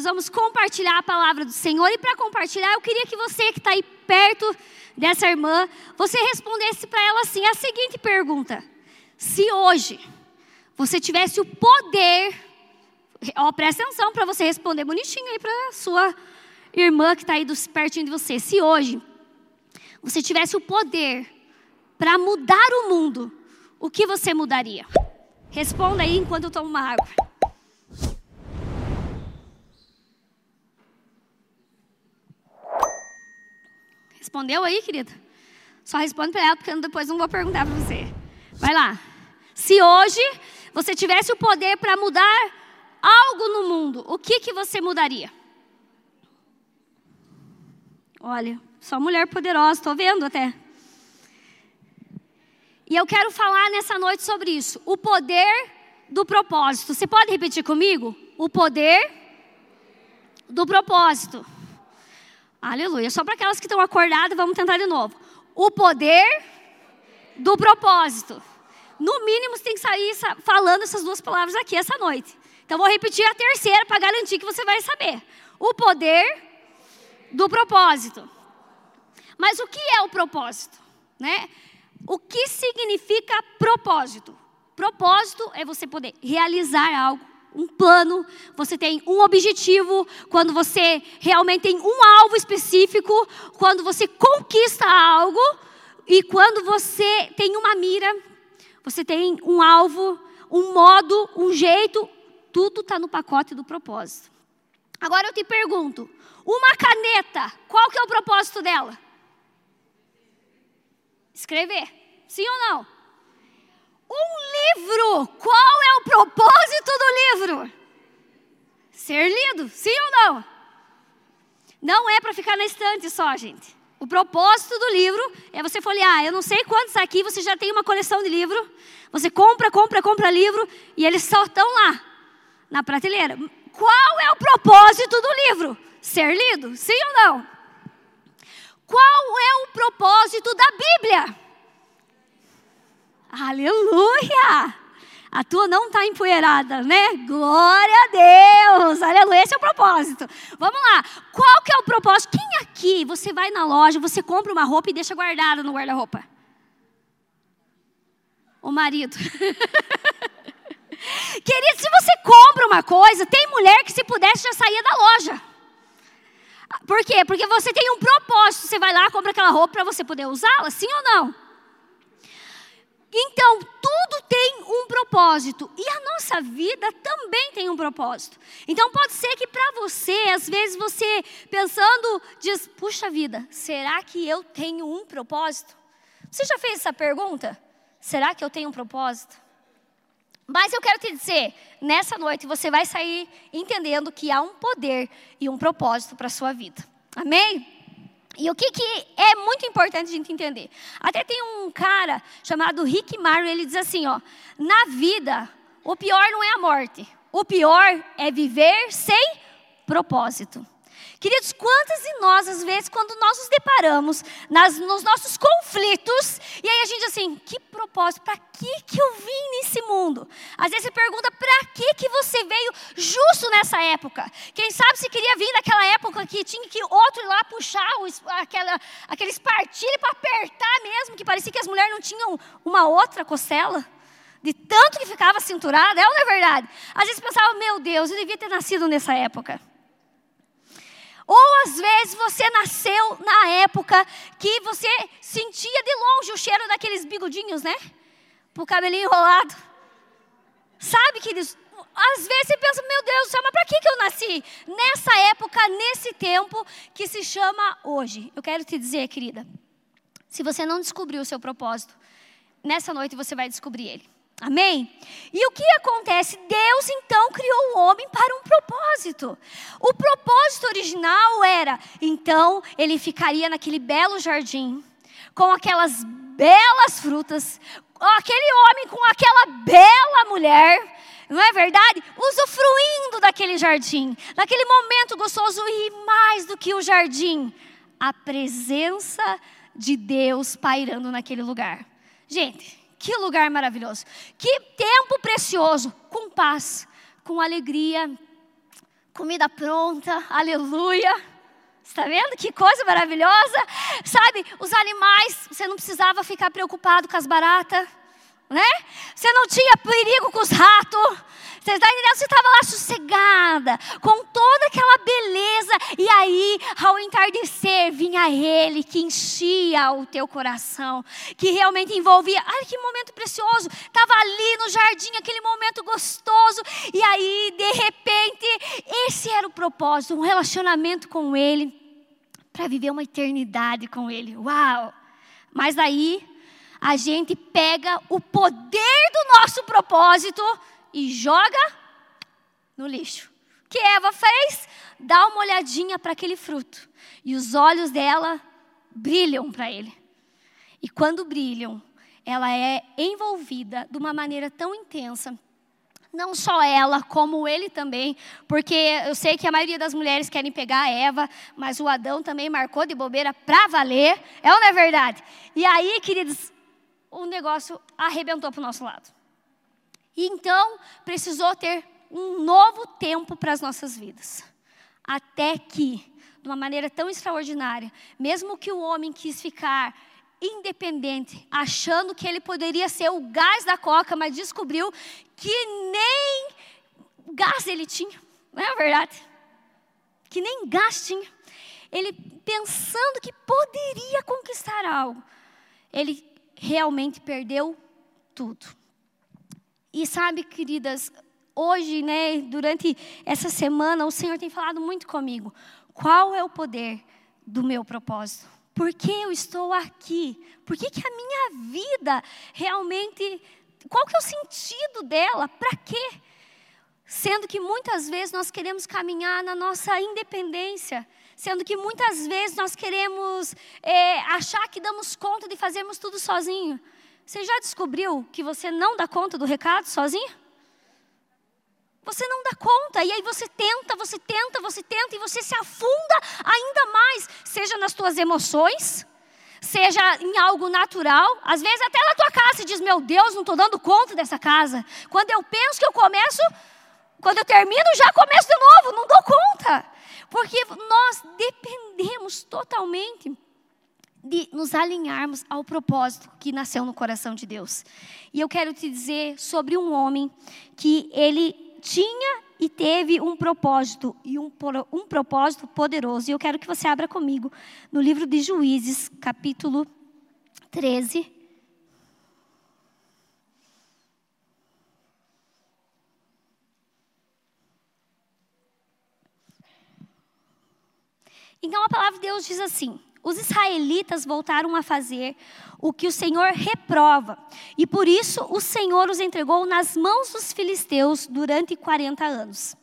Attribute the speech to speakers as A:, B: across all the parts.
A: Nós vamos compartilhar a palavra do Senhor. E para compartilhar, eu queria que você que está aí perto dessa irmã, você respondesse para ela assim: a seguinte pergunta: Se hoje você tivesse o poder, ó, presta atenção para você responder bonitinho aí para sua irmã que está aí dos, pertinho de você. Se hoje você tivesse o poder para mudar o mundo, o que você mudaria? Responda aí enquanto eu tomo uma água. Respondeu aí, querida? Só responde para ela, porque depois não vou perguntar para você. Vai lá. Se hoje você tivesse o poder para mudar algo no mundo, o que, que você mudaria? Olha, só mulher poderosa, estou vendo até. E eu quero falar nessa noite sobre isso. O poder do propósito. Você pode repetir comigo? O poder do propósito. Aleluia. Só para aquelas que estão acordadas, vamos tentar de novo. O poder do propósito. No mínimo, você tem que sair falando essas duas palavras aqui essa noite. Então, vou repetir a terceira para garantir que você vai saber. O poder do propósito. Mas o que é o propósito? Né? O que significa propósito? Propósito é você poder realizar algo, um plano, você tem um objetivo, quando você realmente tem um alvo específico, quando você conquista algo e quando você tem uma mira, você tem um alvo, um modo, um jeito, tudo está no pacote do propósito. Agora eu te pergunto, uma caneta, qual que é o propósito dela? Escrever. Sim ou não? Um livro, qual é o propósito do livro? Ser lido, sim ou não? Não é para ficar na estante só, gente. O propósito do livro é você folhear. Eu não sei quantos aqui você já tem uma coleção de livro. Você compra, compra, compra livro e eles só estão lá, na prateleira. Qual é o propósito do livro? Ser lido, sim ou não? Qual é o propósito da Bíblia? Aleluia! A tua não está empoeirada, né? Glória a Deus! Aleluia! Esse é o propósito. Vamos lá. Qual que é o propósito? Quem aqui, você vai na loja, você compra uma roupa e deixa guardada no guarda-roupa? O marido. Querido, se você compra uma coisa, tem mulher que se pudesse já saía da loja. Por quê? Porque você tem um propósito. Você vai lá, compra aquela roupa para você poder usá-la, sim ou não? Então, tudo tem um propósito. E a nossa vida também tem um propósito. Então, pode ser que para você, às vezes você pensando, diz: puxa vida, será que eu tenho um propósito? Você já fez essa pergunta? Será que eu tenho um propósito? Mas eu quero te dizer, nessa noite você vai sair entendendo que há um poder e um propósito para a sua vida. Amém? E o que, que é muito importante a gente entender? Até tem um cara chamado Rick Mario, ele diz assim, ó, na vida, o pior não é a morte, o pior é viver sem propósito. Queridos, quantas de nós, às vezes, quando nós nos deparamos nas, nos nossos conflitos, e aí a gente assim, que propósito, para que, que eu vim nesse mundo? Às vezes você pergunta, para que, que você veio justo nessa época? Quem sabe se queria vir naquela época que tinha que outro ir lá puxar o, aquela, aquele espartilho para apertar mesmo, que parecia que as mulheres não tinham uma outra costela? De tanto que ficava cinturada, é ou não é verdade? Às vezes pensava, meu Deus, eu devia ter nascido nessa época. Ou às vezes você nasceu na época que você sentia de longe o cheiro daqueles bigodinhos, né? Pro cabelinho enrolado. Sabe, queridos? Às vezes você pensa, meu Deus do céu, mas para que, que eu nasci? Nessa época, nesse tempo que se chama hoje. Eu quero te dizer, querida, se você não descobriu o seu propósito, nessa noite você vai descobrir ele. Amém? E o que acontece? Deus então criou o homem para um propósito. O propósito original era, então, ele ficaria naquele belo jardim, com aquelas belas frutas, aquele homem com aquela bela mulher, não é verdade? Usufruindo daquele jardim, naquele momento gostoso e mais do que o jardim, a presença de Deus pairando naquele lugar. Gente, que lugar maravilhoso. Que tempo precioso. Com paz, com alegria, comida pronta, aleluia. Está vendo que coisa maravilhosa? Sabe, os animais, você não precisava ficar preocupado com as baratas, né? Você não tinha perigo com os ratos. Você está entendendo? Você estava lá sossegada, com toda aquela beleza, e aí, ao entardecer, vinha Ele que enchia o teu coração, que realmente envolvia. Ai, que momento precioso! Estava ali no jardim, aquele momento gostoso, e aí, de repente, esse era o propósito, um relacionamento com Ele, para viver uma eternidade com Ele. Uau! Mas aí, a gente pega o poder do nosso propósito e joga no lixo. O que Eva fez? Dá uma olhadinha para aquele fruto. E os olhos dela brilham para ele. E quando brilham, ela é envolvida de uma maneira tão intensa. Não só ela, como ele também, porque eu sei que a maioria das mulheres querem pegar a Eva, mas o Adão também marcou de bobeira para valer, é ou não é verdade? E aí, queridos, o negócio arrebentou para o nosso lado. E então precisou ter um novo tempo para as nossas vidas. Até que, de uma maneira tão extraordinária, mesmo que o homem quis ficar independente, achando que ele poderia ser o gás da coca, mas descobriu que nem gás ele tinha, não é verdade? Que nem gás tinha. Ele pensando que poderia conquistar algo, ele realmente perdeu tudo. E sabe, queridas, hoje, né, durante essa semana, o Senhor tem falado muito comigo. Qual é o poder do meu propósito? Por que eu estou aqui? Por que, que a minha vida realmente. Qual que é o sentido dela? Para quê? Sendo que muitas vezes nós queremos caminhar na nossa independência, sendo que muitas vezes nós queremos é, achar que damos conta de fazermos tudo sozinho. Você já descobriu que você não dá conta do recado sozinho? Você não dá conta, e aí você tenta, você tenta, você tenta, e você se afunda ainda mais, seja nas tuas emoções, seja em algo natural, às vezes até na tua casa você diz: Meu Deus, não estou dando conta dessa casa. Quando eu penso que eu começo, quando eu termino, já começo de novo, não dou conta, porque nós dependemos totalmente de nos alinharmos ao propósito que nasceu no coração de Deus. E eu quero te dizer sobre um homem que ele tinha e teve um propósito, e um, um propósito poderoso. E eu quero que você abra comigo no livro de Juízes, capítulo 13. Então a palavra de Deus diz assim: os israelitas voltaram a fazer o que o Senhor reprova, e por isso o Senhor os entregou nas mãos dos filisteus durante 40 anos.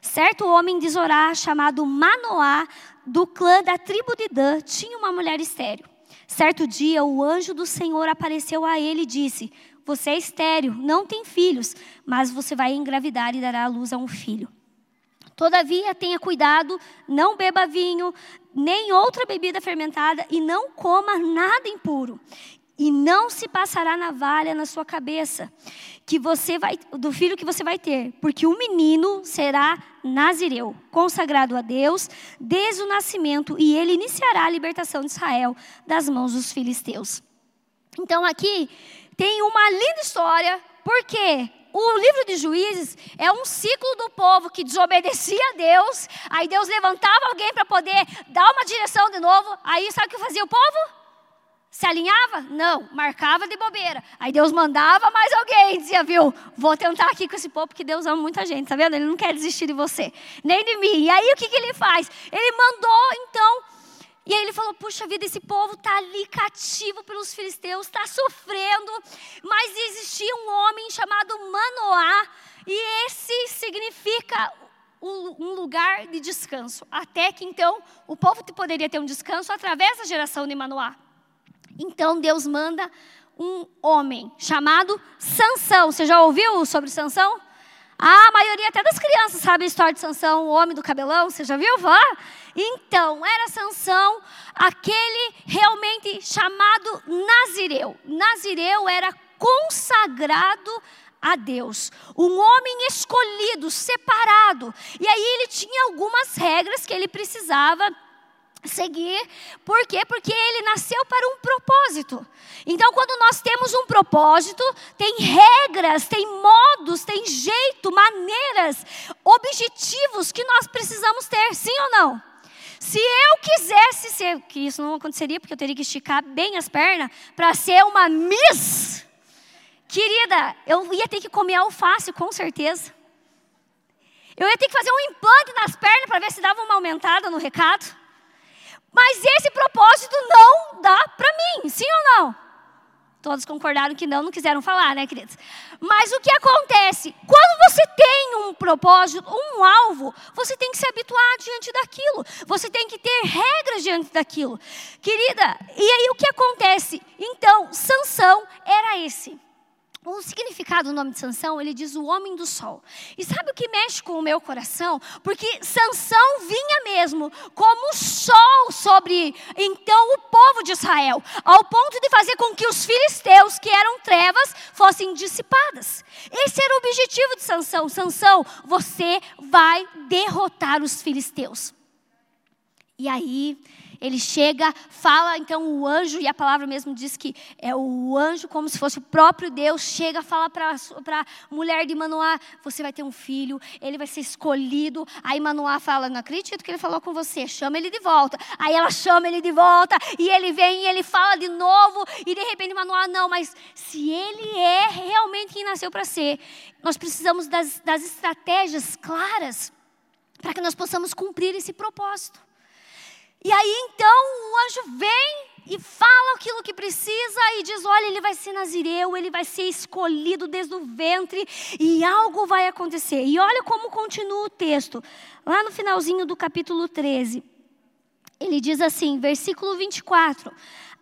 A: Certo homem de Zorá, chamado Manoá, do clã da tribo de Dan, tinha uma mulher estéril. Certo dia, o anjo do Senhor apareceu a ele e disse: Você é estéril, não tem filhos, mas você vai engravidar e dará à luz a um filho. Todavia, tenha cuidado, não beba vinho, nem outra bebida fermentada, e não coma nada impuro. E não se passará navalha na sua cabeça, que você vai, do filho que você vai ter, porque o menino será nazireu, consagrado a Deus desde o nascimento, e ele iniciará a libertação de Israel das mãos dos filisteus. Então aqui tem uma linda história, porque o livro de Juízes é um ciclo do povo que desobedecia a Deus, aí Deus levantava alguém para poder dar uma direção de novo, aí sabe o que fazia o povo? Se alinhava? Não, marcava de bobeira. Aí Deus mandava mais alguém, dizia, viu, vou tentar aqui com esse povo, porque Deus ama muita gente, tá vendo? Ele não quer desistir de você, nem de mim. E aí o que, que ele faz? Ele mandou, então, e aí ele falou: puxa vida, esse povo está ali cativo pelos filisteus, está sofrendo. Mas existia um homem chamado Manoá, e esse significa um lugar de descanso. Até que então o povo poderia ter um descanso através da geração de Manoá. Então Deus manda um homem chamado Sansão. Você já ouviu sobre Sansão? A maioria até das crianças sabe a história de Sansão, o homem do cabelão, você já viu? Vá? Então, era Sansão aquele realmente chamado Nazireu. Nazireu era consagrado a Deus. Um homem escolhido, separado. E aí ele tinha algumas regras que ele precisava seguir. Por quê? Porque ele nasceu para um propósito. Então, quando nós temos um propósito, tem regras, tem modos, tem jeito, maneiras, objetivos que nós precisamos ter, sim ou não? Se eu quisesse ser, que isso não aconteceria, porque eu teria que esticar bem as pernas para ser uma Miss, querida, eu ia ter que comer alface, com certeza. Eu ia ter que fazer um implante nas pernas para ver se dava uma aumentada no recado. Mas esse propósito não dá para mim, sim ou não? Todos concordaram que não, não quiseram falar, né, queridos? Mas o que acontece? Quando você tem um propósito, um alvo, você tem que se habituar diante daquilo. Você tem que ter regras diante daquilo. Querida, e aí o que acontece? Então, Sansão era esse o significado do nome de Sansão, ele diz o homem do sol. E sabe o que mexe com o meu coração? Porque Sansão vinha mesmo como sol sobre então o povo de Israel, ao ponto de fazer com que os filisteus, que eram trevas, fossem dissipadas. Esse era o objetivo de Sansão. Sansão, você vai derrotar os filisteus. E aí, ele chega, fala, então o anjo, e a palavra mesmo diz que é o anjo, como se fosse o próprio Deus, chega, fala para a mulher de Manoá: Você vai ter um filho, ele vai ser escolhido. Aí Manoá fala: Não acredito que ele falou com você, chama ele de volta. Aí ela chama ele de volta, e ele vem e ele fala de novo, e de repente Manoá: Não, mas se ele é realmente quem nasceu para ser, nós precisamos das, das estratégias claras para que nós possamos cumprir esse propósito. E aí então o anjo vem e fala aquilo que precisa e diz: olha, ele vai ser nazireu, ele vai ser escolhido desde o ventre e algo vai acontecer. E olha como continua o texto, lá no finalzinho do capítulo 13. Ele diz assim, versículo 24: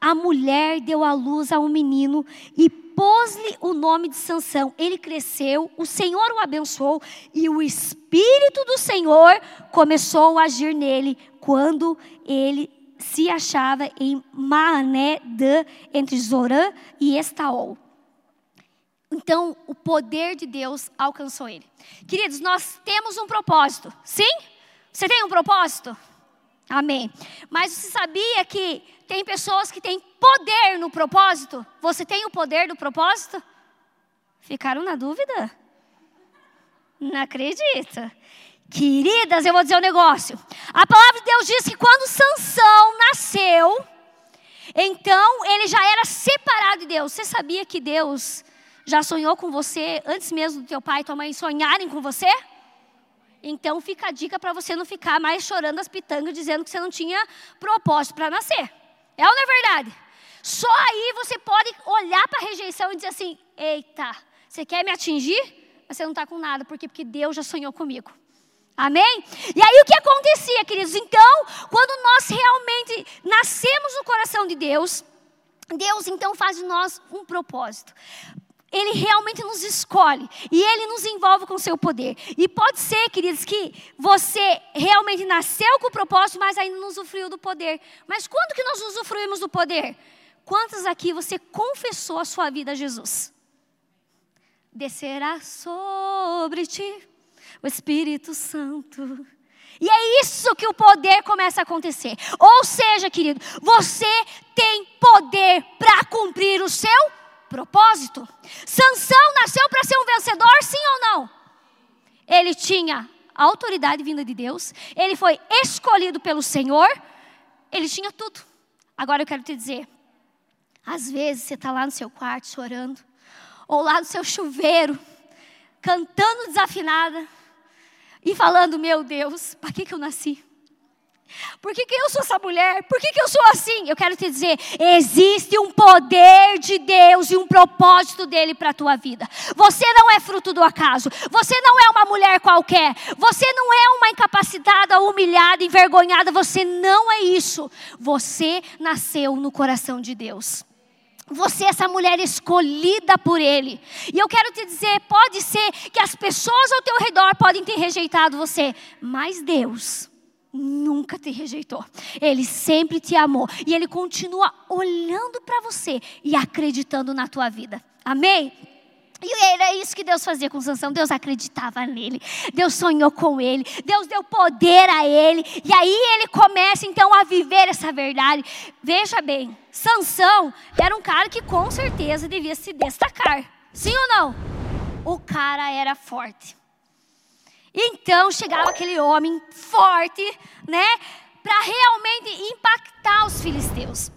A: A mulher deu à luz a um menino e pôs-lhe o nome de Sansão. Ele cresceu, o Senhor o abençoou e o Espírito do Senhor começou a agir nele quando ele se achava em Maané Dan, entre Zorã e Estaol. Então, o poder de Deus alcançou ele. Queridos, nós temos um propósito. Sim? Você tem um propósito? Amém. Mas você sabia que tem pessoas que têm poder no propósito? Você tem o poder do propósito? Ficaram na dúvida? Não acredito. Queridas, eu vou dizer um negócio. A palavra de Deus diz que quando Sansão nasceu, então ele já era separado de Deus. Você sabia que Deus já sonhou com você antes mesmo do teu pai e tua mãe sonharem com você? Então fica a dica para você não ficar mais chorando as pitangas dizendo que você não tinha propósito para nascer. É ou não é verdade? Só aí você pode olhar para a rejeição e dizer assim: eita, você quer me atingir? Mas você não está com nada. Por quê? Porque Deus já sonhou comigo. Amém? E aí o que acontecia, queridos? Então, quando nós realmente nascemos no coração de Deus, Deus então faz de nós um propósito. Ele realmente nos escolhe e ele nos envolve com seu poder. E pode ser, queridos, que você realmente nasceu com o propósito, mas ainda não usufruiu do poder. Mas quando que nós usufruímos do poder? Quantos aqui você confessou a sua vida a Jesus? Descerá sobre ti o Espírito Santo. E é isso que o poder começa a acontecer. Ou seja, querido, você tem poder para cumprir o seu propósito. Sansão nasceu para ser um vencedor, sim ou não? Ele tinha autoridade vinda de Deus, ele foi escolhido pelo Senhor, ele tinha tudo. Agora eu quero te dizer, às vezes você está lá no seu quarto chorando, ou lá no seu chuveiro, cantando desafinada, e falando: Meu Deus, para que, que eu nasci? Por que, que eu sou essa mulher? Por que, que eu sou assim? Eu quero te dizer: existe um poder de Deus e um propósito dele para a tua vida. Você não é fruto do acaso. Você não é uma mulher qualquer. Você não é uma incapacitada, humilhada, envergonhada. Você não é isso. Você nasceu no coração de Deus. Você é essa mulher escolhida por Ele. E eu quero te dizer: pode ser que as pessoas ao teu redor podem ter rejeitado você, mas Deus nunca te rejeitou. Ele sempre te amou. E Ele continua olhando para você e acreditando na tua vida. Amém? E era isso que Deus fazia com Sansão. Deus acreditava nele. Deus sonhou com ele. Deus deu poder a ele. E aí ele começa então a viver essa verdade. Veja bem, Sansão era um cara que com certeza devia se destacar. Sim ou não? O cara era forte. Então chegava aquele homem forte, né, para realmente impactar os filisteus.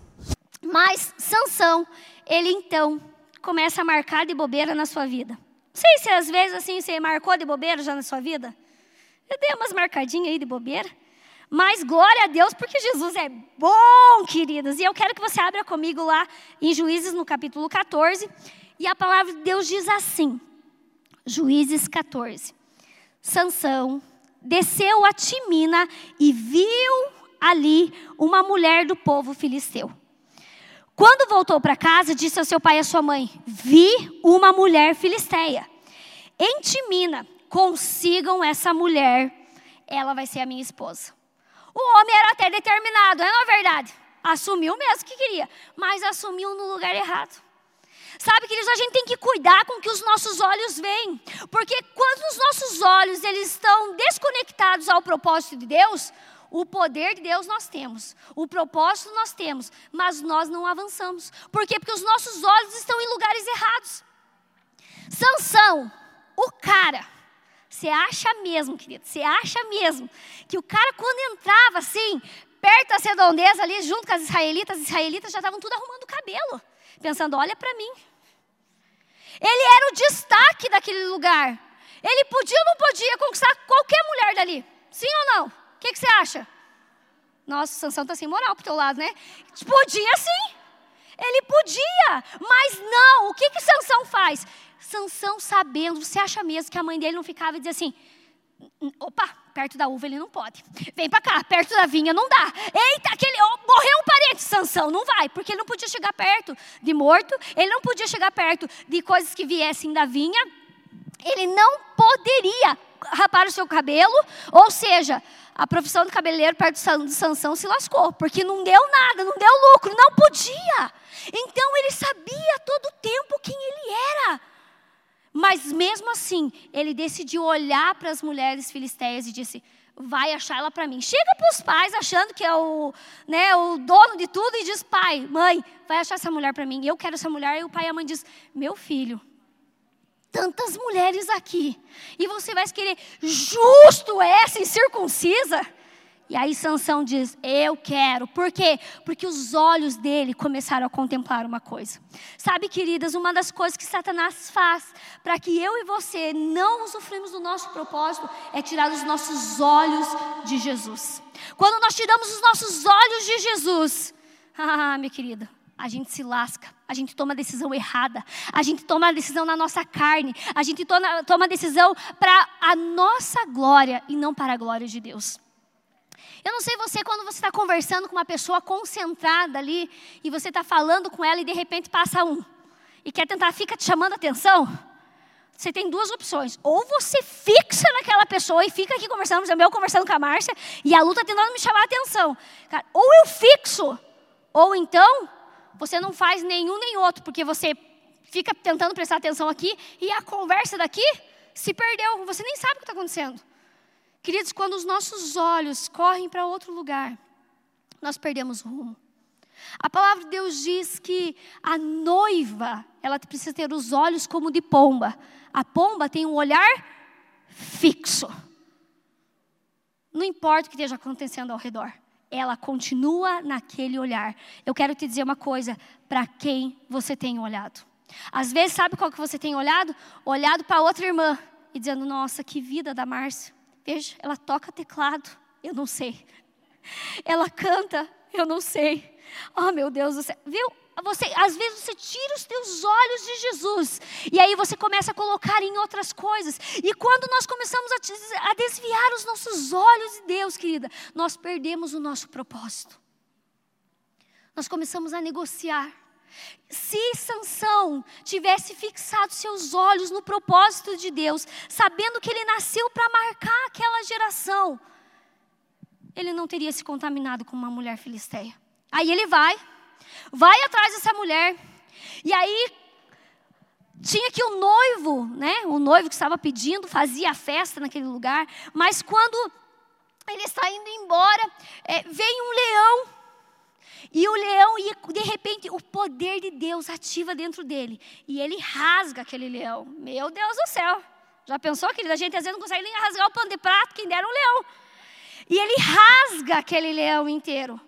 A: Mas Sansão, ele então começa a marcar de bobeira na sua vida. Não sei se às vezes assim você marcou de bobeira já na sua vida. Eu dei umas marcadinhas aí de bobeira. Mas glória a Deus, porque Jesus é bom, queridas. E eu quero que você abra comigo lá em Juízes, no capítulo 14. E a palavra de Deus diz assim: Juízes 14. Sansão desceu a Timina e viu ali uma mulher do povo filisteu. Quando voltou para casa, disse ao seu pai e à sua mãe: Vi uma mulher filisteia. Em Timina, consigam essa mulher, ela vai ser a minha esposa. O homem era até determinado, não é verdade? Assumiu mesmo que queria, mas assumiu no lugar errado. Sabe, queridos, a gente tem que cuidar com o que os nossos olhos veem, porque quando os nossos olhos eles estão desconectados ao propósito de Deus, o poder de Deus nós temos, o propósito nós temos, mas nós não avançamos. Por quê? Porque os nossos olhos estão em lugares errados. Sansão, o cara, você acha mesmo, querido, você acha mesmo que o cara quando entrava assim, perto da redondeza ali, junto com as israelitas, as israelitas já estavam tudo arrumando o cabelo, pensando, olha para mim. Ele era o destaque daquele lugar. Ele podia ou não podia conquistar qualquer mulher dali? Sim ou não? O que, que você acha? Nossa, Sansão está sem moral pro teu lado, né? Podia sim. Ele podia, mas não. O que que Sansão faz? Sansão sabendo, você acha mesmo que a mãe dele não ficava e dizia assim: opa, perto da uva ele não pode. Vem para cá, perto da vinha não dá. Eita, aquele oh, morreu um parente, Sansão, não vai, porque ele não podia chegar perto de morto, ele não podia chegar perto de coisas que viessem da vinha. Ele não poderia rapar o seu cabelo, ou seja, a profissão de cabeleireiro perto de Sansão se lascou, porque não deu nada, não deu lucro, não podia. Então ele sabia todo o tempo quem ele era. Mas mesmo assim, ele decidiu olhar para as mulheres filisteias e disse: vai achar ela para mim. Chega para os pais achando que é o, né, o dono de tudo e diz: pai, mãe, vai achar essa mulher para mim. Eu quero essa mulher. E o pai e a mãe diz: meu filho, tantas mulheres aqui, e você vai querer justo essa incircuncisa? E aí Sansão diz: Eu quero. Por quê? Porque os olhos dele começaram a contemplar uma coisa. Sabe, queridas, uma das coisas que Satanás faz para que eu e você não usufruímos do nosso propósito é tirar os nossos olhos de Jesus. Quando nós tiramos os nossos olhos de Jesus, ah, minha querida, a gente se lasca, a gente toma decisão errada, a gente toma a decisão na nossa carne, a gente toma, toma decisão para a nossa glória e não para a glória de Deus. Eu não sei você, quando você está conversando com uma pessoa concentrada ali, e você está falando com ela e de repente passa um, e quer tentar, fica te chamando a atenção, você tem duas opções. Ou você fixa naquela pessoa e fica aqui conversando, por exemplo, eu conversando com a Márcia, e a luta tentando me chamar a atenção. Cara, ou eu fixo, ou então você não faz nenhum nem outro, porque você fica tentando prestar atenção aqui e a conversa daqui se perdeu, você nem sabe o que está acontecendo. Queridos, quando os nossos olhos correm para outro lugar, nós perdemos o rumo. A palavra de Deus diz que a noiva, ela precisa ter os olhos como de pomba. A pomba tem um olhar fixo. Não importa o que esteja acontecendo ao redor ela continua naquele olhar. Eu quero te dizer uma coisa: para quem você tem olhado? Às vezes, sabe qual que você tem olhado? Olhado para outra irmã e dizendo: Nossa, que vida da Márcia. Veja, ela toca teclado, eu não sei. Ela canta, eu não sei. Oh, meu Deus do céu. Viu? você, às vezes você tira os teus olhos de Jesus e aí você começa a colocar em outras coisas. E quando nós começamos a, a desviar os nossos olhos de Deus, querida, nós perdemos o nosso propósito. Nós começamos a negociar. Se Sansão tivesse fixado seus olhos no propósito de Deus, sabendo que ele nasceu para marcar aquela geração, ele não teria se contaminado com uma mulher filisteia. Aí ele vai, vai atrás dessa mulher. E aí, tinha que o noivo, né? O noivo que estava pedindo, fazia a festa naquele lugar, mas quando ele está indo embora, é, vem um leão. E o leão, e de repente, o poder de Deus ativa dentro dele. E ele rasga aquele leão. Meu Deus do céu. Já pensou, querida? A gente às vezes não consegue nem rasgar o pano de prato, quem dera um leão. E ele rasga aquele leão inteiro.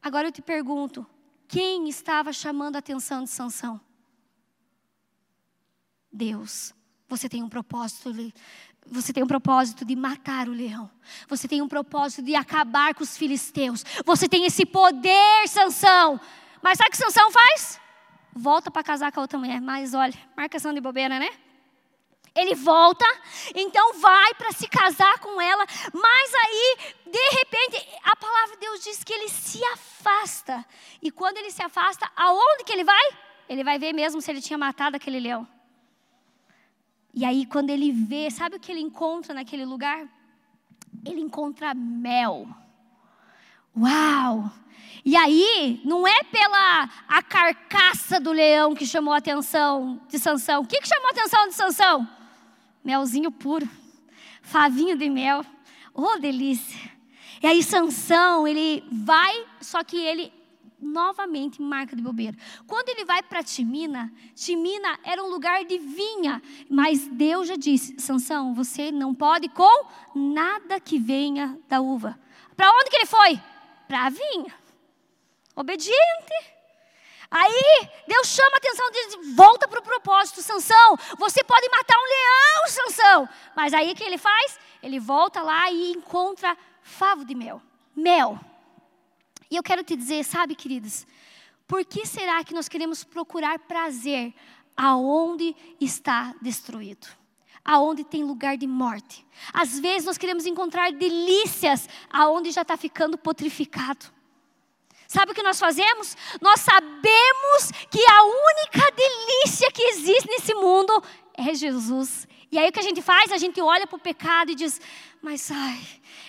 A: Agora eu te pergunto, quem estava chamando a atenção de Sansão? Deus. Você tem um propósito, você tem um propósito de matar o leão. Você tem um propósito de acabar com os filisteus. Você tem esse poder, Sansão. Mas sabe o que Sansão faz? Volta para casar com a outra mulher. Mas olha, marcação de bobeira, né? Ele volta, então vai para se casar com ela, mas aí, de repente, a palavra de Deus diz que ele se afasta. E quando ele se afasta, aonde que ele vai? Ele vai ver mesmo se ele tinha matado aquele leão. E aí, quando ele vê, sabe o que ele encontra naquele lugar? Ele encontra mel. Uau! E aí, não é pela a carcaça do leão que chamou a atenção de Sansão. O que, que chamou a atenção de Sansão? Melzinho puro, favinho de mel. Oh, delícia! E aí Sansão, ele vai, só que ele novamente marca de bobeira. Quando ele vai para Timina, Timina era um lugar de vinha, mas Deus já disse: Sansão, você não pode com nada que venha da uva. Para onde que ele foi? Para a vinha. Obediente. Aí Deus chama a atenção dele, volta para o propósito, Sansão. Você pode matar um leão, Sansão. Mas aí o que ele faz? Ele volta lá e encontra favo de mel. Mel. E eu quero te dizer, sabe, queridos, por que será que nós queremos procurar prazer aonde está destruído? Aonde tem lugar de morte? Às vezes nós queremos encontrar delícias aonde já está ficando potrificado. Sabe o que nós fazemos? Nós sabemos que a única delícia que existe nesse mundo é Jesus. E aí o que a gente faz? A gente olha para o pecado e diz: Mas ai,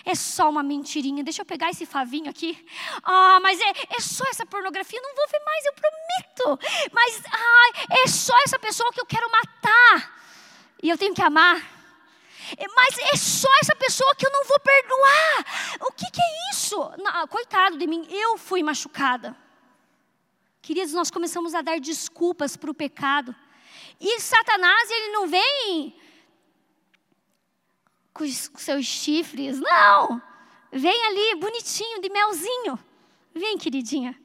A: é só uma mentirinha, deixa eu pegar esse favinho aqui. Ah, mas é, é só essa pornografia, não vou ver mais, eu prometo. Mas ai, é só essa pessoa que eu quero matar. E eu tenho que amar. É, mas é só essa pessoa que eu não vou perdoar. O que, que é isso? Não, coitado de mim, eu fui machucada. Queridos, nós começamos a dar desculpas para o pecado. E Satanás, ele não vem com os seus chifres. Não! Vem ali, bonitinho, de melzinho. Vem, queridinha.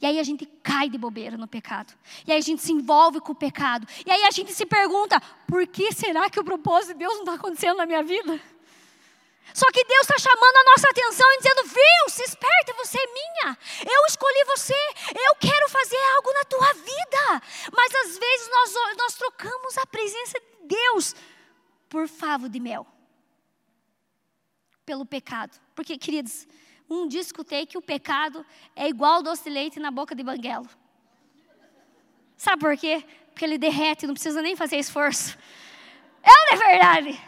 A: E aí a gente cai de bobeira no pecado. E aí a gente se envolve com o pecado. E aí a gente se pergunta: por que será que o propósito de Deus não está acontecendo na minha vida? Só que Deus está chamando a nossa atenção e dizendo: Viu, se esperta, você é minha. Eu escolhi você. Eu quero fazer algo na tua vida. Mas às vezes nós, nós trocamos a presença de Deus por favo de mel pelo pecado. Porque, queridos, um dia escutei que o pecado é igual doce de leite na boca de banguelo. Sabe por quê? Porque ele derrete, não precisa nem fazer esforço. É não é verdade?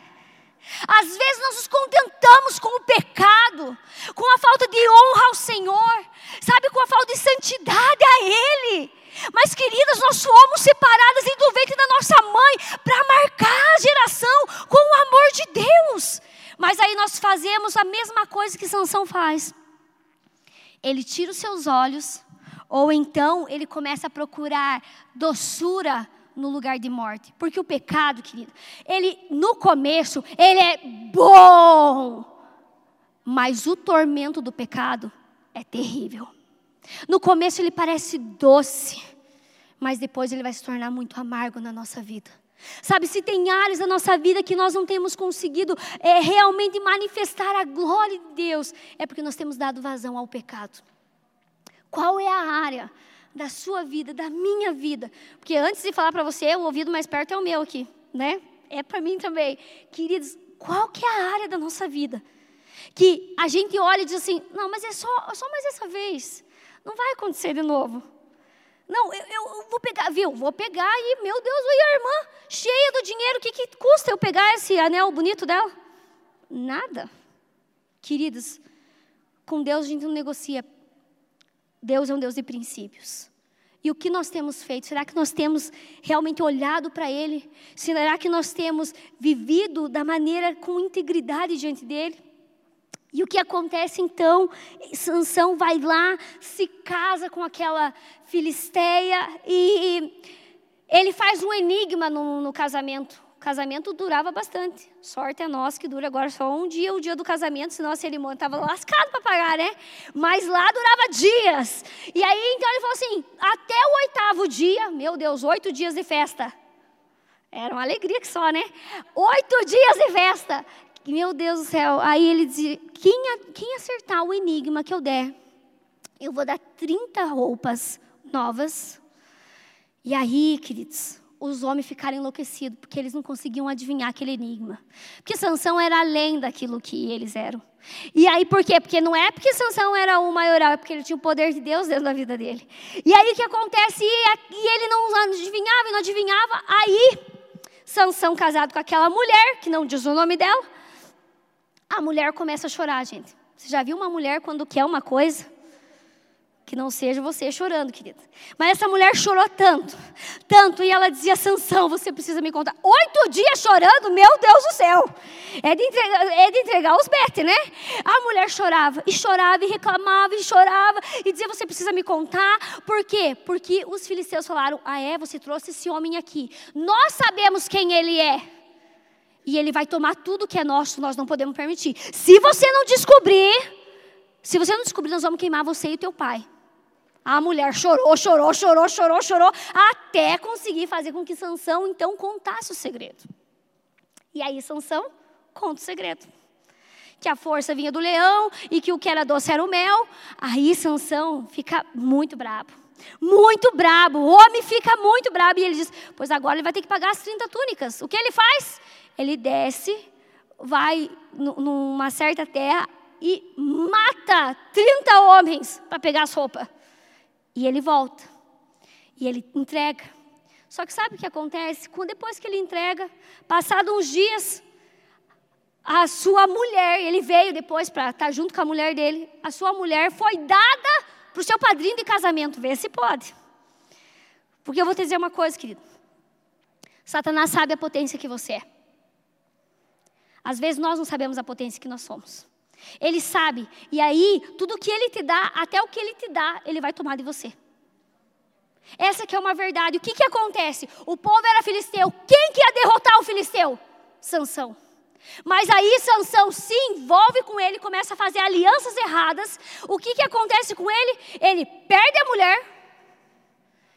A: Às vezes nós nos contentamos com o pecado, com a falta de honra ao Senhor, sabe, com a falta de santidade a Ele. Mas, queridas, nós somos separadas do ventre da nossa mãe para marcar a geração com o amor de Deus. Mas aí nós fazemos a mesma coisa que Sansão faz. Ele tira os seus olhos, ou então ele começa a procurar doçura no lugar de morte. Porque o pecado, querido, ele no começo, ele é bom. Mas o tormento do pecado é terrível. No começo ele parece doce, mas depois ele vai se tornar muito amargo na nossa vida. Sabe, se tem áreas da nossa vida que nós não temos conseguido é, realmente manifestar a glória de Deus, é porque nós temos dado vazão ao pecado. Qual é a área da sua vida, da minha vida? Porque antes de falar para você, o ouvido mais perto é o meu aqui, né? É para mim também. Queridos, qual que é a área da nossa vida? Que a gente olha e diz assim, não, mas é só, só mais essa vez. Não vai acontecer de novo. Não, eu, eu, vou pegar, viu? Vou pegar e, meu Deus, e a irmã, cheia do dinheiro, o que, que custa eu pegar esse anel bonito dela? Nada. Queridos, com Deus a gente não negocia. Deus é um Deus de princípios. E o que nós temos feito? Será que nós temos realmente olhado para Ele? Será que nós temos vivido da maneira com integridade diante dele? E o que acontece então? Sansão vai lá, se casa com aquela filisteia e ele faz um enigma no, no casamento. O casamento durava bastante. Sorte é nossa que dura agora só um dia, o dia do casamento, senão a cerimônia estava lascado para pagar, né? Mas lá durava dias. E aí então ele falou assim: até o oitavo dia, meu Deus, oito dias de festa. Era uma alegria que só, né? Oito dias de festa. Meu Deus do céu. Aí ele dizia: quem, quem acertar o enigma que eu der, eu vou dar 30 roupas novas. E aí, queridos, os homens ficaram enlouquecidos, porque eles não conseguiam adivinhar aquele enigma. Porque Sansão era além daquilo que eles eram. E aí, por quê? Porque não é porque Sansão era o maioral, é porque ele tinha o poder de Deus dentro da vida dele. E aí o que acontece? E ele não adivinhava não adivinhava. Aí, Sansão casado com aquela mulher, que não diz o nome dela, a mulher começa a chorar, gente. Você já viu uma mulher quando quer uma coisa? Que não seja você chorando, querida. Mas essa mulher chorou tanto, tanto, e ela dizia: Sansão, você precisa me contar. Oito dias chorando, meu Deus do céu. É de entregar, é de entregar os betes, né? A mulher chorava, e chorava, e reclamava, e chorava, e dizia: Você precisa me contar. Por quê? Porque os filisteus falaram: Ah, é? Você trouxe esse homem aqui. Nós sabemos quem ele é e ele vai tomar tudo que é nosso, nós não podemos permitir. Se você não descobrir, se você não descobrir, nós vamos queimar você e o teu pai. A mulher chorou, chorou, chorou, chorou, chorou, até conseguir fazer com que Sansão então contasse o segredo. E aí Sansão conta o segredo. Que a força vinha do leão e que o que era doce era o mel. Aí Sansão fica muito bravo. Muito brabo. O homem fica muito brabo e ele diz: Pois agora ele vai ter que pagar as 30 túnicas. O que ele faz? Ele desce, vai numa certa terra e mata 30 homens para pegar as roupas. E ele volta. E ele entrega. Só que sabe o que acontece? Depois que ele entrega, passados uns dias, a sua mulher, ele veio depois para estar tá junto com a mulher dele, a sua mulher foi dada para o seu padrinho de casamento. Vê se pode. Porque eu vou te dizer uma coisa, querido. Satanás sabe a potência que você é. Às vezes nós não sabemos a potência que nós somos. Ele sabe, e aí tudo que ele te dá, até o que ele te dá, ele vai tomar de você. Essa que é uma verdade. O que, que acontece? O povo era filisteu. Quem que ia derrotar o filisteu? Sansão. Mas aí Sansão se envolve com ele, começa a fazer alianças erradas. O que, que acontece com ele? Ele perde a mulher,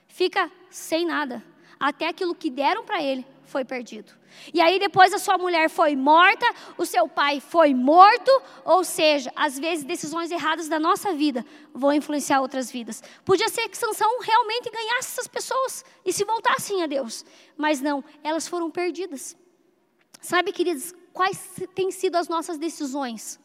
A: fica sem nada. Até aquilo que deram para ele foi perdido. E aí depois a sua mulher foi morta, o seu pai foi morto, ou seja, às vezes decisões erradas da nossa vida vão influenciar outras vidas. Podia ser que Sansão realmente ganhasse essas pessoas e se voltassem a Deus, mas não, elas foram perdidas. Sabe, queridos, quais têm sido as nossas decisões?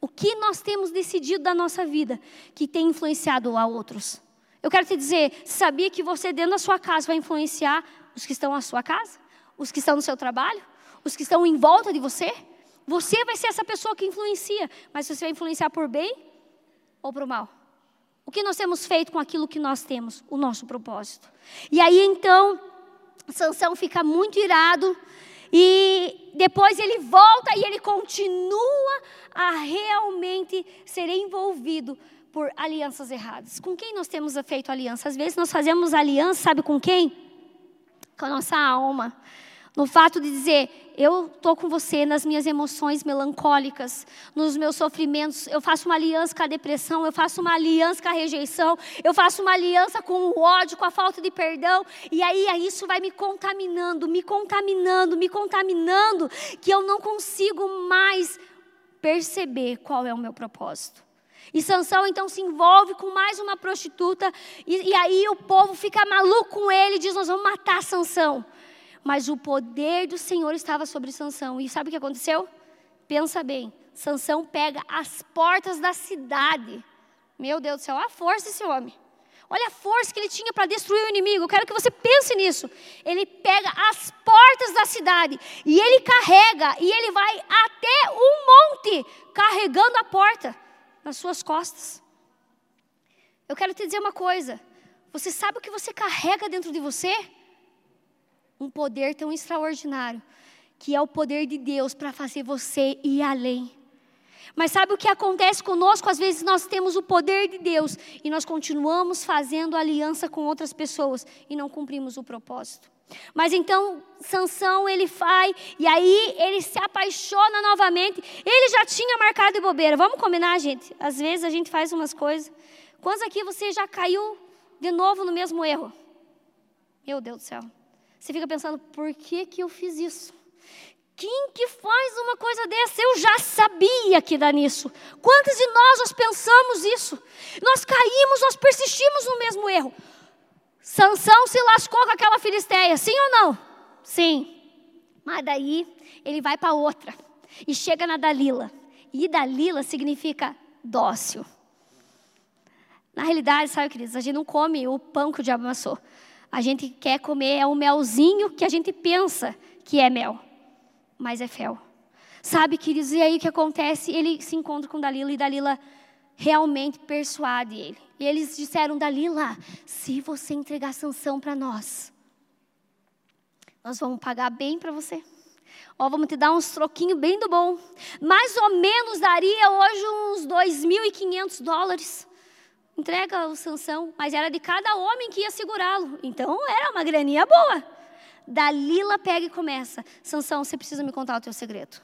A: O que nós temos decidido da nossa vida que tem influenciado a outros? Eu quero te dizer, sabia que você dentro da sua casa vai influenciar os que estão na sua casa? Os que estão no seu trabalho, os que estão em volta de você. Você vai ser essa pessoa que influencia, mas você vai influenciar por bem ou por mal. O que nós temos feito com aquilo que nós temos, o nosso propósito. E aí então, Sansão fica muito irado e depois ele volta e ele continua a realmente ser envolvido por alianças erradas. Com quem nós temos feito aliança? Às vezes nós fazemos aliança, sabe com quem? Com a nossa alma. No fato de dizer, eu estou com você nas minhas emoções melancólicas, nos meus sofrimentos. Eu faço uma aliança com a depressão, eu faço uma aliança com a rejeição, eu faço uma aliança com o ódio, com a falta de perdão. E aí isso vai me contaminando, me contaminando, me contaminando, que eu não consigo mais perceber qual é o meu propósito. E Sansão então se envolve com mais uma prostituta, e, e aí o povo fica maluco com ele e diz: Nós vamos matar Sansão mas o poder do Senhor estava sobre Sansão. E sabe o que aconteceu? Pensa bem, Sansão pega as portas da cidade. Meu Deus do céu, a força desse homem. Olha a força que ele tinha para destruir o inimigo. Eu quero que você pense nisso. Ele pega as portas da cidade e ele carrega e ele vai até um monte carregando a porta nas suas costas. Eu quero te dizer uma coisa. Você sabe o que você carrega dentro de você? Um poder tão extraordinário, que é o poder de Deus para fazer você ir além. Mas sabe o que acontece conosco? Às vezes nós temos o poder de Deus e nós continuamos fazendo aliança com outras pessoas e não cumprimos o propósito. Mas então Sansão ele vai e aí ele se apaixona novamente. Ele já tinha marcado de bobeira. Vamos combinar, gente? Às vezes a gente faz umas coisas. Quantos aqui você já caiu de novo no mesmo erro? Meu Deus do céu. Você fica pensando, por que que eu fiz isso? Quem que faz uma coisa dessa? Eu já sabia que dá nisso. Quantos de nós nós pensamos isso? Nós caímos, nós persistimos no mesmo erro. Sansão se lascou com aquela filisteia, sim ou não? Sim. Mas daí ele vai para outra e chega na Dalila. E Dalila significa dócil. Na realidade, sabe, queridos, a gente não come o pão que o diabo amassou. A gente quer comer é o melzinho que a gente pensa que é mel mas é fel. Sabe, queridos, e aí o que acontece? Ele se encontra com Dalila e Dalila realmente persuade ele. E eles disseram, Dalila, se você entregar sanção para nós, nós vamos pagar bem para você. Ó, vamos te dar uns troquinhos bem do bom. Mais ou menos daria hoje uns 2.500 dólares. Entrega o sanção, mas era de cada homem que ia segurá-lo. Então era uma graninha boa. Dalila pega e começa: Sansão, você precisa me contar o teu segredo.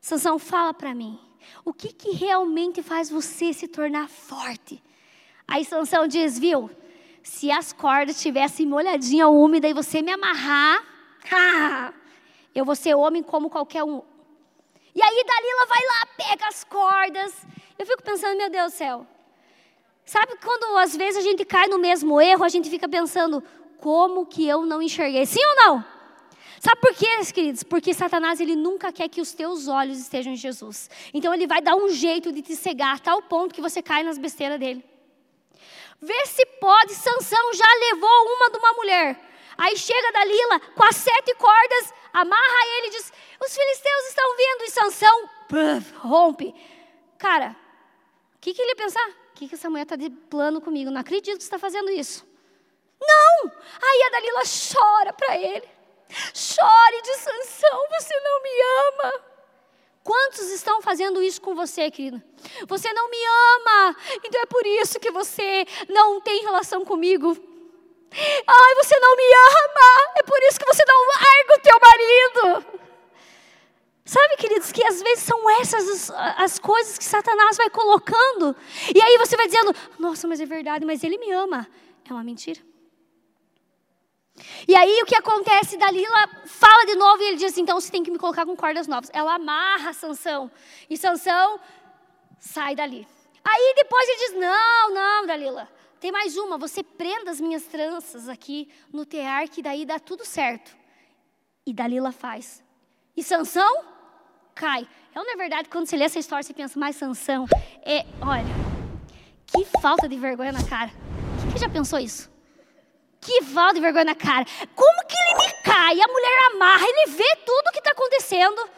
A: Sansão, fala para mim. O que, que realmente faz você se tornar forte? Aí Sansão diz, viu? Se as cordas tivessem molhadinha, úmida e você me amarrar, eu vou ser homem como qualquer um. E aí Dalila vai lá, pega as cordas. Eu fico pensando, meu Deus do céu. Sabe quando às vezes a gente cai no mesmo erro, a gente fica pensando, como que eu não enxerguei? Sim ou não? Sabe por quê, queridos? Porque Satanás ele nunca quer que os teus olhos estejam em Jesus. Então ele vai dar um jeito de te cegar a tal ponto que você cai nas besteiras dele. Vê se pode, Sansão já levou uma de uma mulher. Aí chega Dalila com as sete cordas, amarra ele e diz: Os filisteus estão vindo, e Sansão rompe. Cara, o que, que ele ia pensar? Que, que essa mulher está de plano comigo? Não acredito que você está fazendo isso. Não! Aí a Dalila chora para ele. Chore de Sansão, você não me ama. Quantos estão fazendo isso com você, querida? Você não me ama, então é por isso que você não tem relação comigo. Ai, você não me ama, é por isso que você não larga o teu marido. Sabe, queridos, que às vezes são essas as, as, coisas que Satanás vai colocando. E aí você vai dizendo: Nossa, mas é verdade, mas ele me ama. É uma mentira. E aí o que acontece? Dalila fala de novo e ele diz: então você tem que me colocar com cordas novas. Ela amarra Sansão. E Sansão sai dali. Aí depois ele diz: Não, não, Dalila. Tem mais uma, você prenda as minhas tranças aqui no tear, que daí dá tudo certo. E Dalila faz. E Sansão cai. Não é verdade, quando você lê essa história, você pensa, mais Sansão. É, olha, que falta de vergonha na cara. Quem já pensou isso? Que val de vergonha na cara. Como que ele me cai? A mulher amarra, ele vê tudo o que está acontecendo.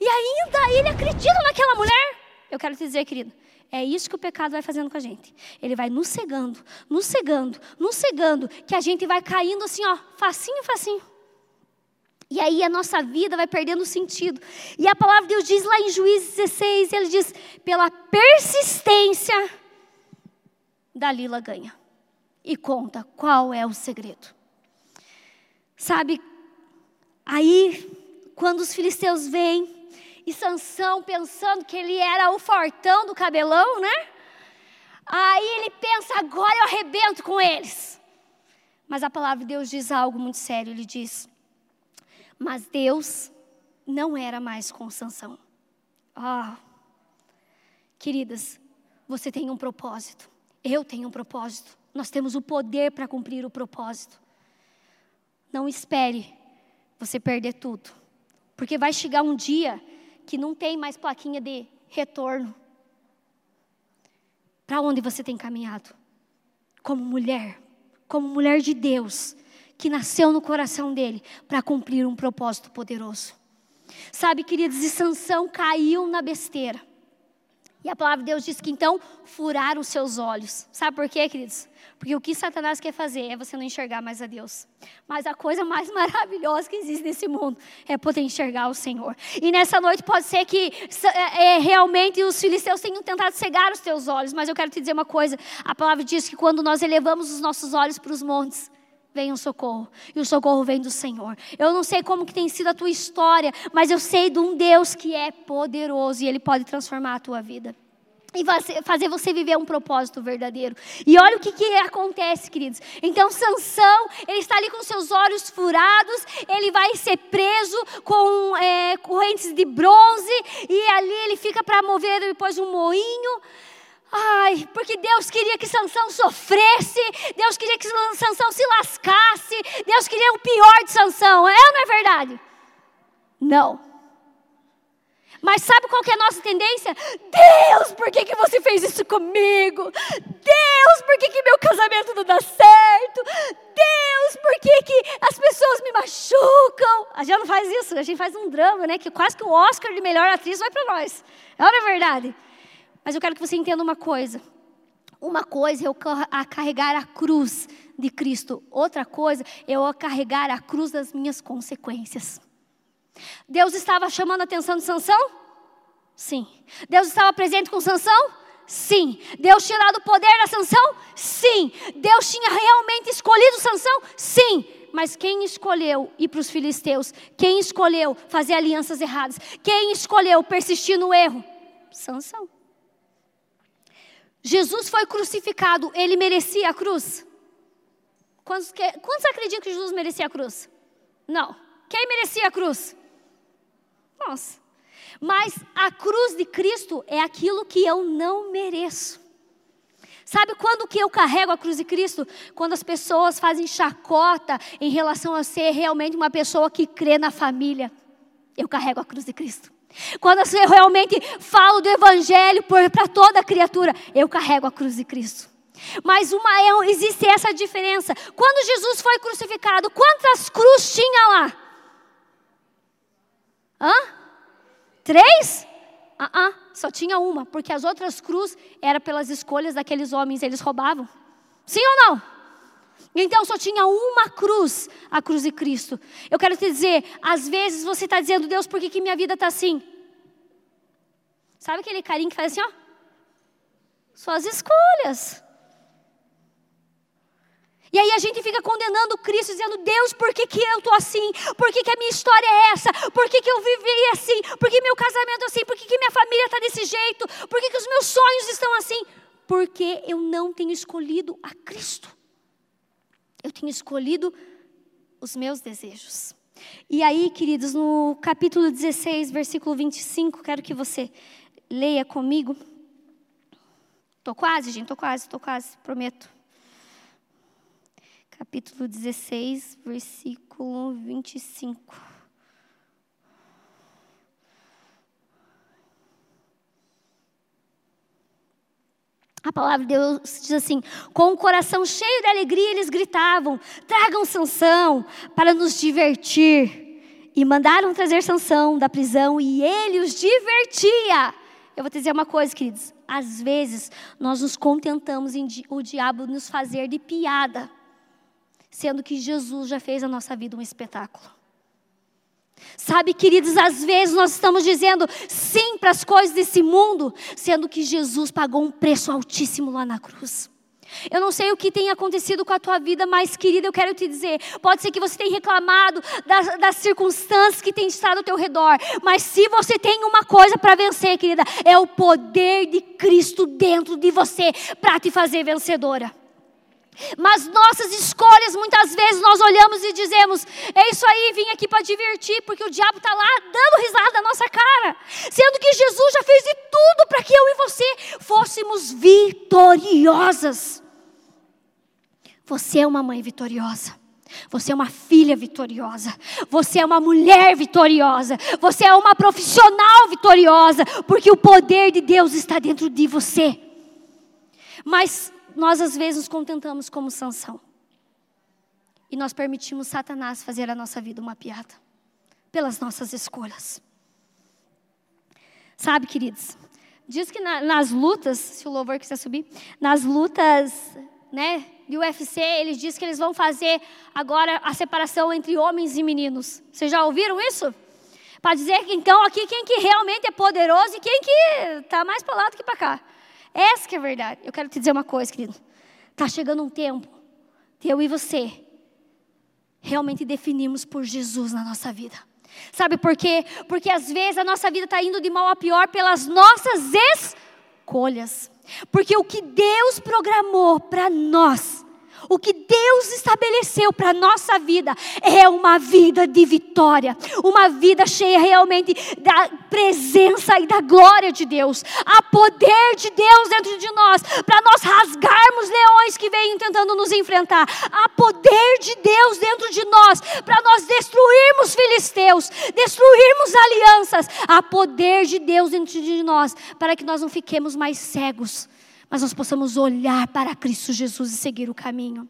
A: E ainda ele acredita naquela mulher. Eu quero te dizer, querido, é isso que o pecado vai fazendo com a gente. Ele vai nos cegando, nos cegando, nos cegando, que a gente vai caindo assim, ó, facinho, facinho. E aí a nossa vida vai perdendo sentido. E a palavra de Deus diz lá em Juízes 16, ele diz: pela persistência, Dalila ganha e conta qual é o segredo. Sabe, aí, quando os filisteus vêm, e Sansão pensando que ele era o fortão do cabelão, né? Aí ele pensa, agora eu arrebento com eles. Mas a palavra de Deus diz algo muito sério, ele diz, mas Deus não era mais com Sansão. Ah, queridas, você tem um propósito, eu tenho um propósito. Nós temos o poder para cumprir o propósito. Não espere você perder tudo, porque vai chegar um dia que não tem mais plaquinha de retorno. Para onde você tem caminhado? Como mulher, como mulher de Deus, que nasceu no coração dele para cumprir um propósito poderoso. Sabe, queridos, e Sansão caiu na besteira. E a palavra de Deus diz que então furaram seus olhos. Sabe por quê, queridos? Porque o que Satanás quer fazer é você não enxergar mais a Deus. Mas a coisa mais maravilhosa que existe nesse mundo é poder enxergar o Senhor. E nessa noite pode ser que é, realmente os filisteus tenham tentado cegar os teus olhos. Mas eu quero te dizer uma coisa: a palavra diz que quando nós elevamos os nossos olhos para os montes, vem um socorro. E o socorro vem do Senhor. Eu não sei como que tem sido a tua história, mas eu sei de um Deus que é poderoso e Ele pode transformar a tua vida e fazer você viver um propósito verdadeiro. E olha o que, que acontece, queridos. Então, Sansão, ele está ali com seus olhos furados, ele vai ser preso com é, correntes de bronze, e ali ele fica para mover depois um moinho. Ai, porque Deus queria que Sansão sofresse, Deus queria que Sansão se lascasse, Deus queria o pior de Sansão. É ou não é verdade? Não. Mas sabe qual é a nossa tendência? Deus, por que, que você fez isso comigo? Deus, por que, que meu casamento não dá certo? Deus, por que, que as pessoas me machucam? A gente não faz isso, a gente faz um drama, né? Que quase que o Oscar de melhor atriz vai para nós. É não é verdade? Mas eu quero que você entenda uma coisa. Uma coisa é eu carregar a cruz de Cristo, outra coisa é eu carregar a cruz das minhas consequências. Deus estava chamando a atenção de Sansão? Sim. Deus estava presente com Sansão? Sim. Deus tinha dado poder a Sansão? Sim. Deus tinha realmente escolhido Sansão? Sim. Mas quem escolheu ir para os filisteus? Quem escolheu fazer alianças erradas? Quem escolheu persistir no erro? Sansão. Jesus foi crucificado, ele merecia a cruz? Quantos, que, quantos acreditam que Jesus merecia a cruz? Não. Quem merecia a cruz? nós. Mas a cruz de Cristo é aquilo que eu não mereço. Sabe quando que eu carrego a cruz de Cristo? Quando as pessoas fazem chacota em relação a ser realmente uma pessoa que crê na família. Eu carrego a cruz de Cristo. Quando eu realmente falo do Evangelho para toda criatura, eu carrego a cruz de Cristo. Mas uma, é, existe essa diferença. Quando Jesus foi crucificado, quantas cruzes tinha lá? Hã? Três? Ah, ah, só tinha uma, porque as outras cruzes eram pelas escolhas daqueles homens, eles roubavam. Sim ou não? Então só tinha uma cruz, a cruz de Cristo. Eu quero te dizer, às vezes você está dizendo, Deus, por que, que minha vida está assim? Sabe aquele carinho que faz assim, ó? Suas escolhas. E aí a gente fica condenando Cristo, dizendo, Deus, por que, que eu estou assim? Por que, que a minha história é essa? Por que, que eu vivi assim? Por que meu casamento é assim? Por que, que minha família está desse jeito? Por que, que os meus sonhos estão assim? Porque eu não tenho escolhido a Cristo. Eu tenho escolhido os meus desejos. E aí, queridos, no capítulo 16, versículo 25, quero que você leia comigo. Estou quase, gente, estou quase, estou quase, prometo capítulo 16, versículo 25. A palavra de Deus diz assim: com o coração cheio de alegria, eles gritavam: tragam Sansão para nos divertir. E mandaram trazer Sansão da prisão e ele os divertia. Eu vou te dizer uma coisa, queridos: às vezes nós nos contentamos em o diabo nos fazer de piada sendo que Jesus já fez a nossa vida um espetáculo. Sabe, queridos, às vezes nós estamos dizendo sim para as coisas desse mundo, sendo que Jesus pagou um preço altíssimo lá na cruz. Eu não sei o que tem acontecido com a tua vida, mas, querida, eu quero te dizer: pode ser que você tenha reclamado das, das circunstâncias que têm estado ao teu redor, mas se você tem uma coisa para vencer, querida, é o poder de Cristo dentro de você para te fazer vencedora. Mas nossas escolhas, muitas vezes nós olhamos e dizemos: é isso aí, vim aqui para divertir, porque o diabo está lá dando risada na nossa cara. Sendo que Jesus já fez de tudo para que eu e você fôssemos vitoriosas. Você é uma mãe vitoriosa. Você é uma filha vitoriosa. Você é uma mulher vitoriosa. Você é uma profissional vitoriosa. Porque o poder de Deus está dentro de você. Mas nós às vezes nos contentamos como Sansão. E nós permitimos Satanás fazer a nossa vida uma piada. Pelas nossas escolhas. Sabe, queridos, diz que na, nas lutas, se o louvor quiser subir, nas lutas, né, do UFC, eles dizem que eles vão fazer agora a separação entre homens e meninos. Vocês já ouviram isso? Para dizer que então aqui quem que realmente é poderoso e quem que está mais para lá do que para cá. Essa que é a verdade. Eu quero te dizer uma coisa, querido. Está chegando um tempo de eu e você realmente definirmos por Jesus na nossa vida. Sabe por quê? Porque às vezes a nossa vida está indo de mal a pior pelas nossas escolhas. Porque o que Deus programou para nós o que Deus estabeleceu para a nossa vida é uma vida de vitória, uma vida cheia realmente da presença e da glória de Deus. Há poder de Deus dentro de nós para nós rasgarmos leões que vêm tentando nos enfrentar. Há poder de Deus dentro de nós para nós destruirmos filisteus, destruirmos alianças. Há poder de Deus dentro de nós para que nós não fiquemos mais cegos mas nós possamos olhar para Cristo Jesus e seguir o caminho.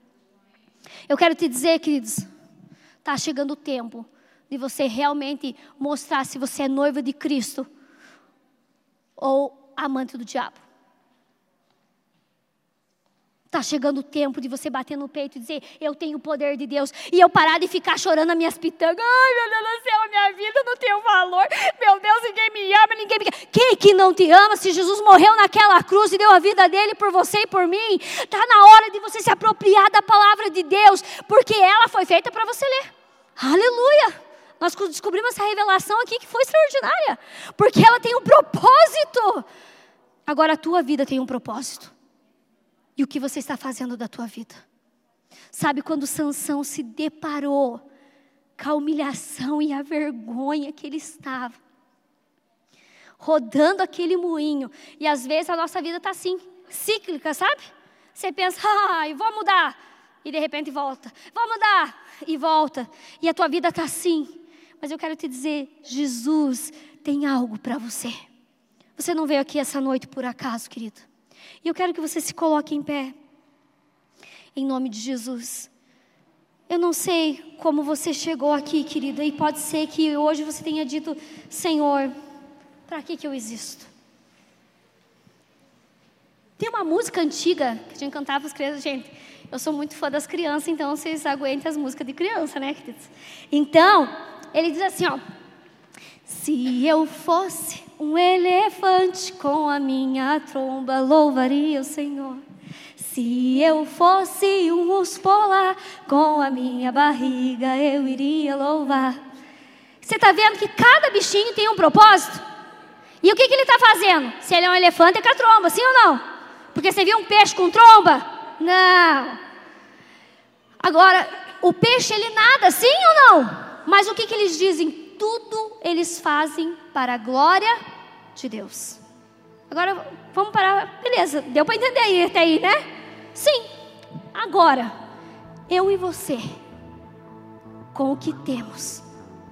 A: Eu quero te dizer, queridos, está chegando o tempo de você realmente mostrar se você é noiva de Cristo ou amante do diabo. Está chegando o tempo de você bater no peito e dizer: Eu tenho o poder de Deus. E eu parar de ficar chorando as minhas pitangas. Ai, meu Deus do céu, minha vida não tem valor. Meu Deus, ninguém me ama, ninguém me. Quem que não te ama se Jesus morreu naquela cruz e deu a vida dele por você e por mim? Está na hora de você se apropriar da palavra de Deus, porque ela foi feita para você ler. Aleluia! Nós descobrimos essa revelação aqui que foi extraordinária, porque ela tem um propósito. Agora a tua vida tem um propósito e o que você está fazendo da tua vida. Sabe quando Sansão se deparou com a humilhação e a vergonha que ele estava, rodando aquele moinho, e às vezes a nossa vida está assim, cíclica, sabe? Você pensa, eu vou mudar, e de repente volta, vou mudar, e volta, e a tua vida está assim. Mas eu quero te dizer, Jesus tem algo para você. Você não veio aqui essa noite por acaso, querido. E eu quero que você se coloque em pé, em nome de Jesus. Eu não sei como você chegou aqui, querida, e pode ser que hoje você tenha dito: Senhor, para que, que eu existo? Tem uma música antiga que a gente cantava para as crianças, gente. Eu sou muito fã das crianças, então vocês aguentem as músicas de criança, né, queridos? Então, ele diz assim, ó. Se eu fosse um elefante com a minha tromba, louvaria o Senhor. Se eu fosse um urso polar, com a minha barriga eu iria louvar. Você está vendo que cada bichinho tem um propósito? E o que, que ele está fazendo? Se ele é um elefante, é com a tromba, sim ou não? Porque você viu um peixe com tromba? Não. Agora, o peixe ele nada, sim ou não? Mas o que, que eles dizem? Tudo eles fazem para a glória de Deus. Agora, vamos parar. Beleza, deu para entender aí, até aí, né? Sim. Agora, eu e você, com o que temos,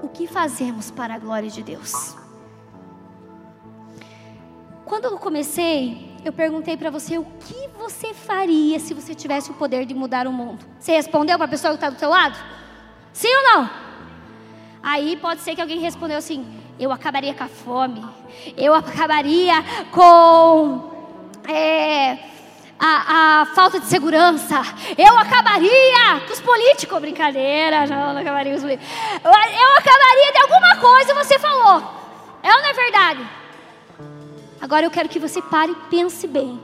A: o que fazemos para a glória de Deus? Quando eu comecei, eu perguntei para você o que você faria se você tivesse o poder de mudar o mundo. Você respondeu para a pessoa que está do seu lado? Sim ou não? Aí pode ser que alguém respondeu assim: eu acabaria com a fome, eu acabaria com é, a, a, falta de segurança, eu acabaria com os políticos, brincadeira, não, não acabaria com os políticos, eu, eu acabaria de alguma coisa, você falou, é ou não é verdade? Agora eu quero que você pare e pense bem,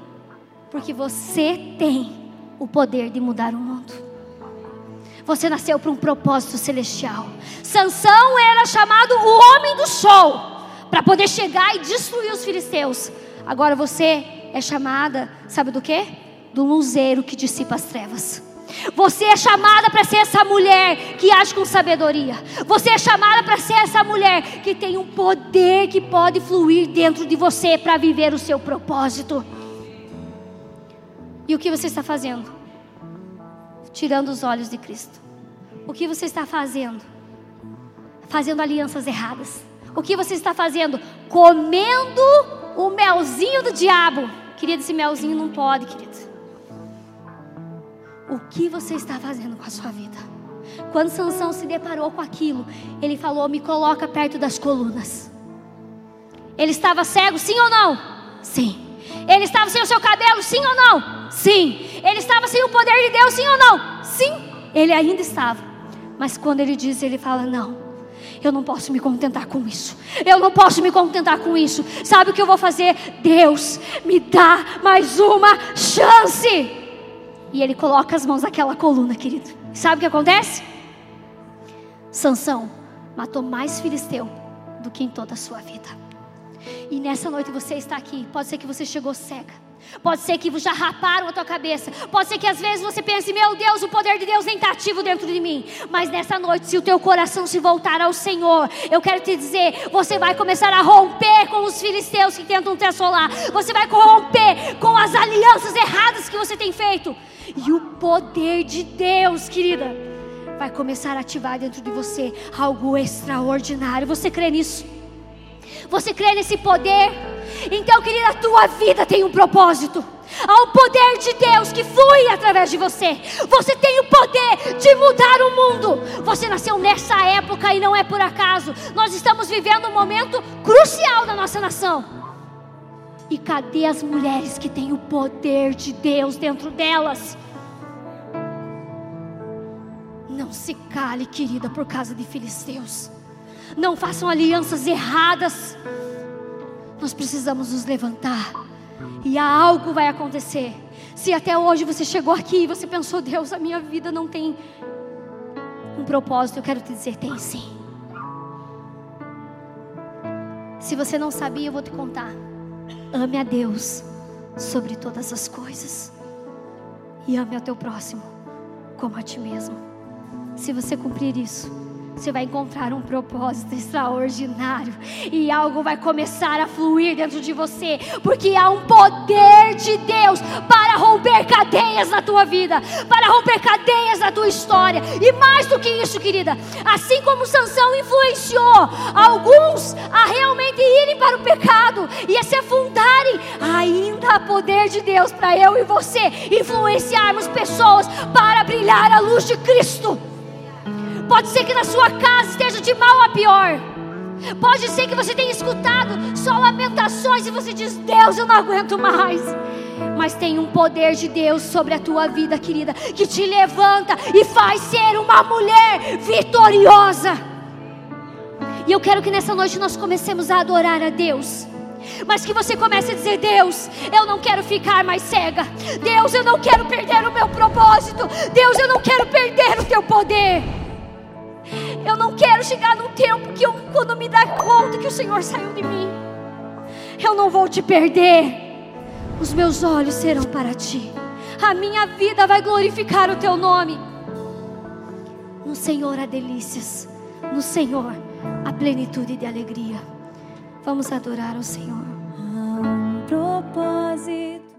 A: porque você tem o poder de mudar o mundo. Você nasceu para um propósito celestial. Sansão era chamado o homem do sol para poder chegar e destruir os filisteus. Agora você é chamada, sabe do quê? Do luzeiro que dissipa as trevas. Você é chamada para ser essa mulher que age com sabedoria. Você é chamada para ser essa mulher que tem um poder que pode fluir dentro de você para viver o seu propósito. E o que você está fazendo? Tirando os olhos de Cristo. O que você está fazendo? Fazendo alianças erradas. O que você está fazendo? Comendo o melzinho do diabo. Querido, esse melzinho não pode, querido. O que você está fazendo com a sua vida? Quando Sansão se deparou com aquilo, ele falou: Me coloca perto das colunas. Ele estava cego, sim ou não? Sim. Ele estava sem o seu cabelo? Sim ou não? Sim. Ele estava sem o poder de Deus? Sim ou não? Sim. Ele ainda estava. Mas quando ele diz, ele fala: Não, eu não posso me contentar com isso. Eu não posso me contentar com isso. Sabe o que eu vou fazer? Deus, me dá mais uma chance. E ele coloca as mãos naquela coluna, querido. Sabe o que acontece? Sansão matou mais filisteu do que em toda a sua vida. E nessa noite você está aqui. Pode ser que você chegou cega. Pode ser que já raparam a tua cabeça. Pode ser que às vezes você pense: Meu Deus, o poder de Deus nem está ativo dentro de mim. Mas nessa noite, se o teu coração se voltar ao Senhor, eu quero te dizer: você vai começar a romper com os filisteus que tentam te assolar. Você vai romper com as alianças erradas que você tem feito. E o poder de Deus, querida, vai começar a ativar dentro de você algo extraordinário. Você crê nisso? Você crê nesse poder? Então, querida, a tua vida tem um propósito. Há o poder de Deus que flui através de você. Você tem o poder de mudar o mundo. Você nasceu nessa época e não é por acaso. Nós estamos vivendo um momento crucial da nossa nação. E cadê as mulheres que têm o poder de Deus dentro delas? Não se cale, querida, por causa de filisteus. Não façam alianças erradas. Nós precisamos nos levantar. E algo vai acontecer. Se até hoje você chegou aqui e você pensou, Deus, a minha vida não tem um propósito, eu quero te dizer, tem sim. Se você não sabia, eu vou te contar. Ame a Deus sobre todas as coisas. E ame ao teu próximo como a ti mesmo. Se você cumprir isso, você vai encontrar um propósito extraordinário e algo vai começar a fluir dentro de você, porque há um poder de Deus para romper cadeias na tua vida, para romper cadeias na tua história. E mais do que isso, querida, assim como Sansão influenciou alguns a realmente irem para o pecado e a se afundarem, ainda há poder de Deus para eu e você influenciarmos pessoas para brilhar a luz de Cristo. Pode ser que na sua casa esteja de mal a pior. Pode ser que você tenha escutado só lamentações e você diz: Deus, eu não aguento mais. Mas tem um poder de Deus sobre a tua vida, querida, que te levanta e faz ser uma mulher vitoriosa. E eu quero que nessa noite nós comecemos a adorar a Deus. Mas que você comece a dizer: Deus, eu não quero ficar mais cega. Deus, eu não quero perder o meu propósito. Deus, eu não quero perder o teu poder. Eu não quero chegar num tempo que eu, quando me dar conta que o Senhor saiu de mim, eu não vou te perder. Os meus olhos serão para ti. A minha vida vai glorificar o teu nome. No Senhor há delícias. No Senhor há plenitude de alegria. Vamos adorar o Senhor.
B: Um propósito